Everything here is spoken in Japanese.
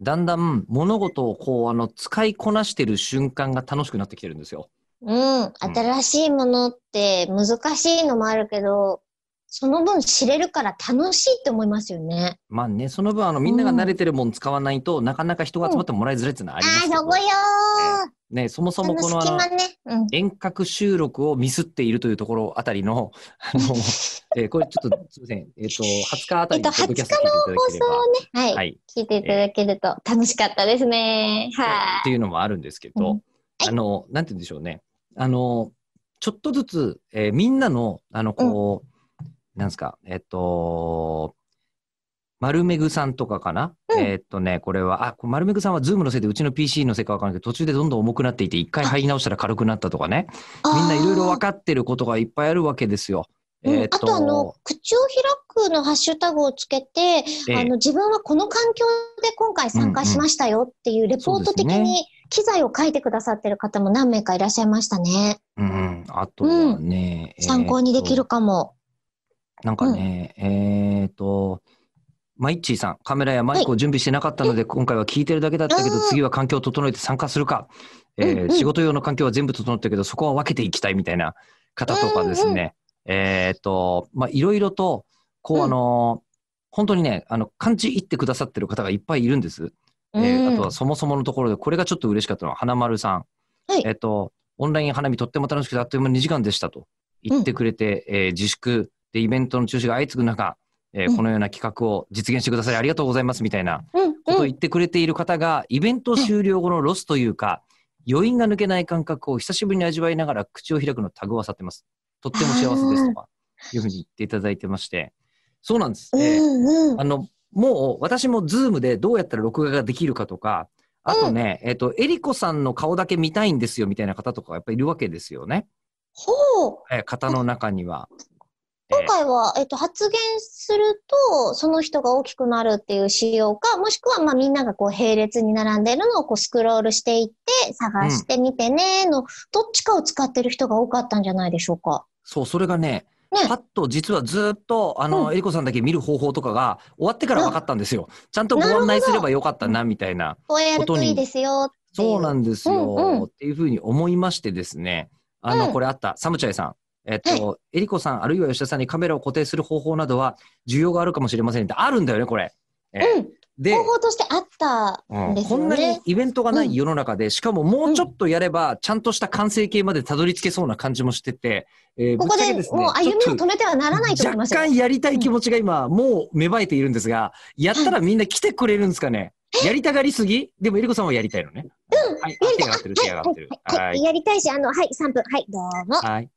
だんだん物事をこう、あの、使いこなしてる瞬間が楽しくなってきてるんですよ。うん。新しいものって難しいのもあるけど、その分知れるから楽しいって思いますよね。まあね、その分、あの、みんなが慣れてるもん使わないと、なかなか人が集まってもらいづらいっていうのはありますけど、ああ、そこよね、そもそもこのあの、ね。うん。遠隔収録をミスっているというところあたりの、あの、えーこれちょっとすみません、えっ、と、20日あたりにえっと、20ポッドキャスト聞いていただ日の放ければ、送をね、はい、はい、聞いていただけると楽しかったですね。っはていうのもあるんですけど、あの、なんて言うんでしょうね。あの、ちょっとずつ、えーみんなの、あの、こう、なんですか、えっ、と、丸めぐさんとかかな、うんえっとね、これは、あ、丸めぐさんはズームのせいでうちの PC のせいかわからないけど、途中でどんどん重くなっていて、一回入り直したら軽くなったとかね。い。みんないろいろ分かかってることがいっぱいあるわけですよ。えっ、あとあの、口を開くのハッシュタグをつけて、ええあの、自分はこの環境で今回参加しましたよっていうレポート的に機材を書いてくださってる方も何名かいらっしゃいましたね。うん、あとはね、えーと参考にできるかも。なんかね、えっ、と、マイッチーさん、カメラやマイクを準備してなかったので、今回は聞いてるだけだったけど、うん。次は環境を整えて参加するか、えーうん。うん仕事用の環境は全部整ったけど、そこは分けていきたいみたいな方とかですね、えっ、と、まあ、いろいろと、こう、うん。あの、本当にね、あの、感じ入ってくださってる方がいっぱいいるんです。えーうん。あとはそもそものところで、これがちょっと嬉しかったのは、花丸さん。はい。えっ、と、オンライン花見とっても楽しくて、あっという間に2時間でしたと言ってくれて、えー自粛でイベントの中止が相次ぐ中、えーうんこのような企画を実現してくださりありがとうございますみたいなうん、ことをうん。言ってくれている方が、イベント終了後のロスというか、余韻が抜けない感覚を久しぶりに味わいながら口を開くのをタグを漁ってます。とっても幸せですとか、いうふうに言っていただいてまして、そうなんです。えーうんうんあの、もう私もズームでどうやったら録画ができるかとか、あとね、えっ、と、えりこさんの顔だけ見たいんですよみたいな方とかやっぱりいるわけですよね。ほう。えー方の中には。今回は、えっと、発言すると、その人が大きくなるっていう仕様か、もしくは、まあ、みんながこう、並列に並んでるのをこう、スクロールしていって、探してみてね、の、どっちかを使ってる人が多かったんじゃないでしょうか。そう、それがね、ねパッと実はずっと、あの、うんえりこさんだけ見る方法とかが終わってから分かったんですよ。ちゃんとご案内すればよかったな、みたいな。こうやるといいですよ。そうなんですよ、うんうんっていうふうに思いましてですね。あの、うんこれあった、サムチャイさん。えっと、えりこさん、あるいは吉田さんにカメラを固定する方法などは、需要があるかもしれませんって、あるんだよね、これ。えーうん。で、方法としてあったうんんですこんなによね。イベントがない世の中で、しかももうちょっとやれば、ちゃんとした完成形までたどり着けそうな感じもしてて、えーここでねもう歩みを止めてはならないと思いますよ。若干やりたい気持ちが今、もう芽生えているんですが、やったらみんな来てくれるんですかねやりたがりすぎ？でも、えりこさんはやりたいのね。はい。あやりた。はい、はい、やりたいし、あの、はい、3分。はい、どうも。はい。